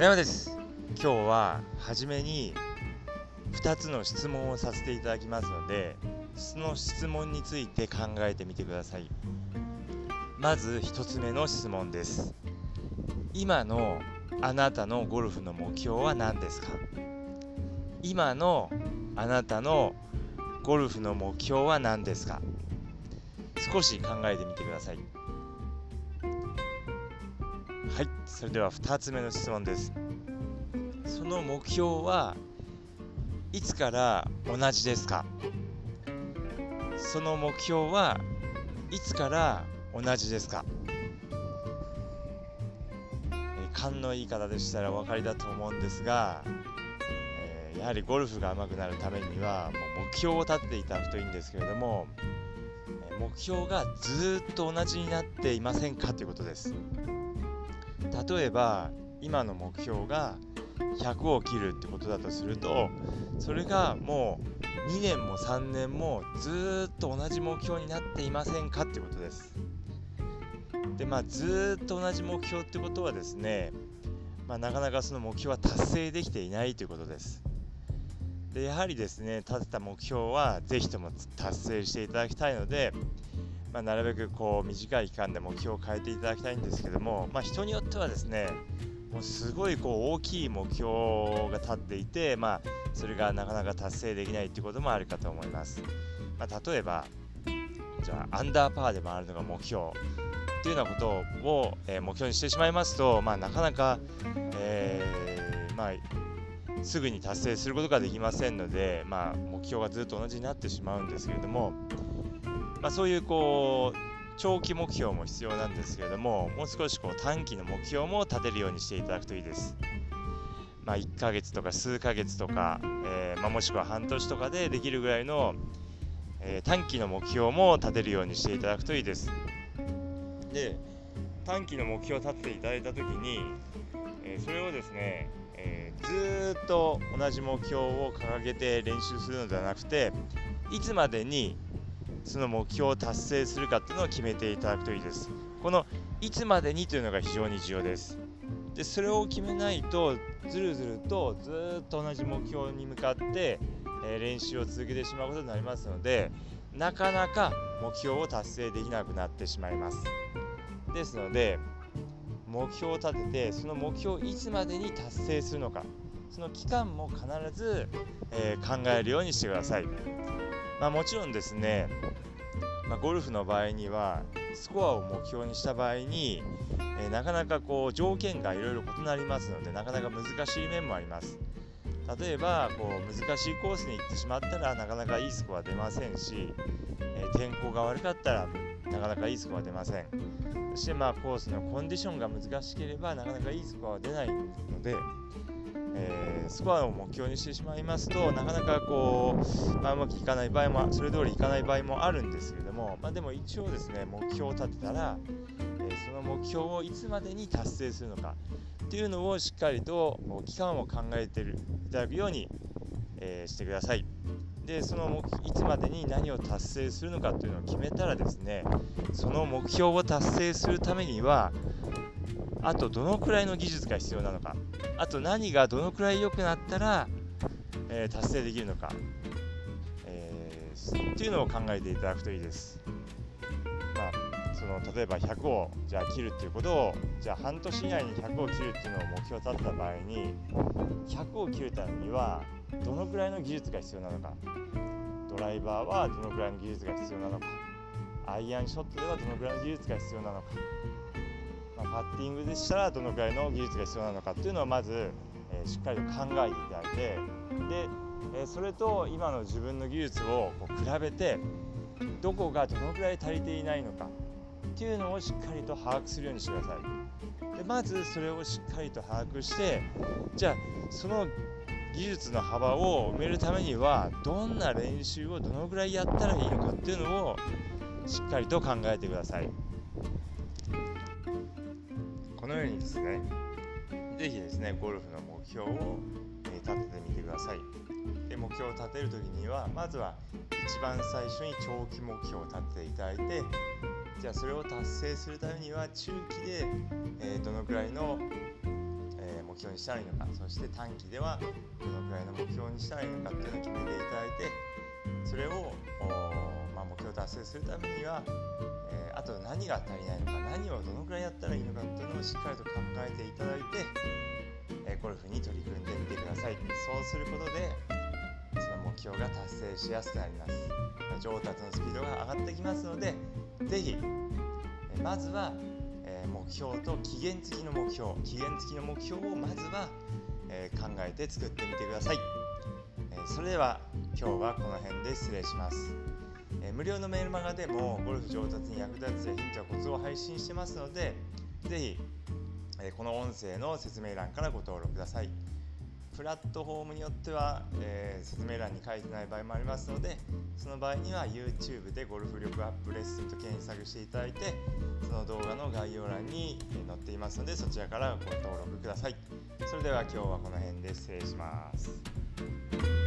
山です。今日は初めに2つの質問をさせていただきますのでその質問について考えてみてください。まず1つ目の質問です。今のあなたのゴルフの目標は何ですか？今のあなたのゴルフの目標は何ですか？少し考えてみてください。はいそれでは2つ目の質問です。その目標はいつから同じですか？その目標はいつから同じですか？勘のいい方でしたらお分かりだと思うんですが、えー、やはりゴルフが上手くなるためにはもう目標を立てていただくといいんですけれども目標がずっと同じになっていませんか？ということです。例えば今の目標が100を切るってことだとするとそれがもう2年も3年もずっと同じ目標になっていませんかってことです。でまあずっと同じ目標ってことはですね、まあ、なかなかその目標は達成できていないということです。でやはりですね立てた目標は是非とも達成していただきたいので、まあ、なるべくこう短い期間で目標を変えていただきたいんですけども、まあ、人によってはですねもうすごいこう大きい目標が立っていて、まあ、それがなかなか達成できないっていうこともあるかと思います、まあ、例えばじゃあアンダーパーで回るのが目標っていうようなことを、えー、目標にしてしまいますと、まあ、なかなか、えー、まあすぐに達成することができませんので、まあ、目標がずっと同じになってしまうんですけれども、まあ、そういうこう長期目標も必要なんですけれどももう少しこう短期の目標も立てるようにしていただくといいです。まあ、1ヶ月とか数ヶ月とか、えー、まあ、もしくは半年とかでできるぐらいの、えー、短期の目標も立てるようにしていただくといいです。で短期の目標を立てていただいた時に、えー、それをですねえ、ずっと同じ目標を掲げて練習するのではなくていつまでにその目標を達成するかっていうのを決めていただくといいです。このいつまでにというのが非常に重要です。でそれを決めないとずるずるとずっと同じ目標に向かって、えー、練習を続けてしまうことになりますのでなかなか目標を達成できなくなってしまいます。ですので目標を立ててその目標をいつまでに達成するのかその期間も必ず、えー、考えるようにしてください、まあ、もちろんですね、まあ、ゴルフの場合にはスコアを目標にした場合に、えー、なかなかこう条件がいろいろ異なりますのでなかなか難しい面もあります。例えばこう難しいコースに行ってしまったらなかなかいいスコア出ませんし、えー、天候が悪かったらなかなかいいスコア出ません。そしてまあコースのコンディションが難しければなかなかいいスコアは出ないので、えー、スコアを目標にしてしまいますとなかなかこう、まあ、うまくいかない場合もそれ通りいかない場合もあるんですけれども、まあ、でも一応ですね目標を立てたら、えー、その目標をいつまでに達成するのかっていうのをしっかりと期間を考えていただくように、えー、してください。でそのいつまでに何を達成するのかというのを決めたらですねその目標を達成するためにはあとどのくらいの技術が必要なのか。あと何がどのくらい良くなったら、えー、達成できるのか、えー、っていうのを考えていただくといいです。まあ、その例えば100をじゃあ切るっていうことをじゃあ半年以内に100を切るっていうのを目標立てた場合に100を切るためにはどのくらいの技術が必要なのか。ドライバーはどのくらいの技術が必要なのか。アイアンショットではどのくらいの技術が必要なのか、まあ、パッティングでしたらどのくらいの技術が必要なのかっていうのをまず、えー、しっかりと考えていただいてで、えー、それと今の自分の技術をこう比べてどこがどのくらい足りていないのかっていうのをしっかりと把握するようにしてください。でまずそれをしっかりと把握してじゃあその技術の幅を埋めるためにはどんな練習をどのぐらいやったらいいのかっていうのをしっかりと考えてくださいこのようにですね是非ですねゴルフの目標を立ててみてください。で目標を立てる時にはまずは一番最初に長期目標を立てていただいてじゃあそれを達成するためには中期で、えー、どのくらいのえ目標にしたらいいのかそして短期ではどのくらいの目標にしたらいいのかっていうのを決めていただいてそれを、まあ、目標を達成するためには、何が足りないのか何をどのくらいやったらいいのかっていうのをしっかりと考えていただいて、え、ゴルフに取り組んでみてください。そうすることでその目標が達成しやすくなります。上達のスピードが上がってきますので是非まずは目標と期限付きの目標期限付きの目標をまずは、え、考えて作ってみてください、え、それでは今日はこの辺で失礼します、え、無料のメールマガでもゴルフ上達に役立つヒントやコツを配信してますので是非、えこの音声の説明欄からご登録ください。プラットフォームによっては、えー、説明欄に書いてない場合もありますのでその場合には YouTube でゴルフ力アップレッスンと検索していただいてその動画の概要欄に載っていますのでそちらからご登録ください。それでは今日はこの辺で失礼します。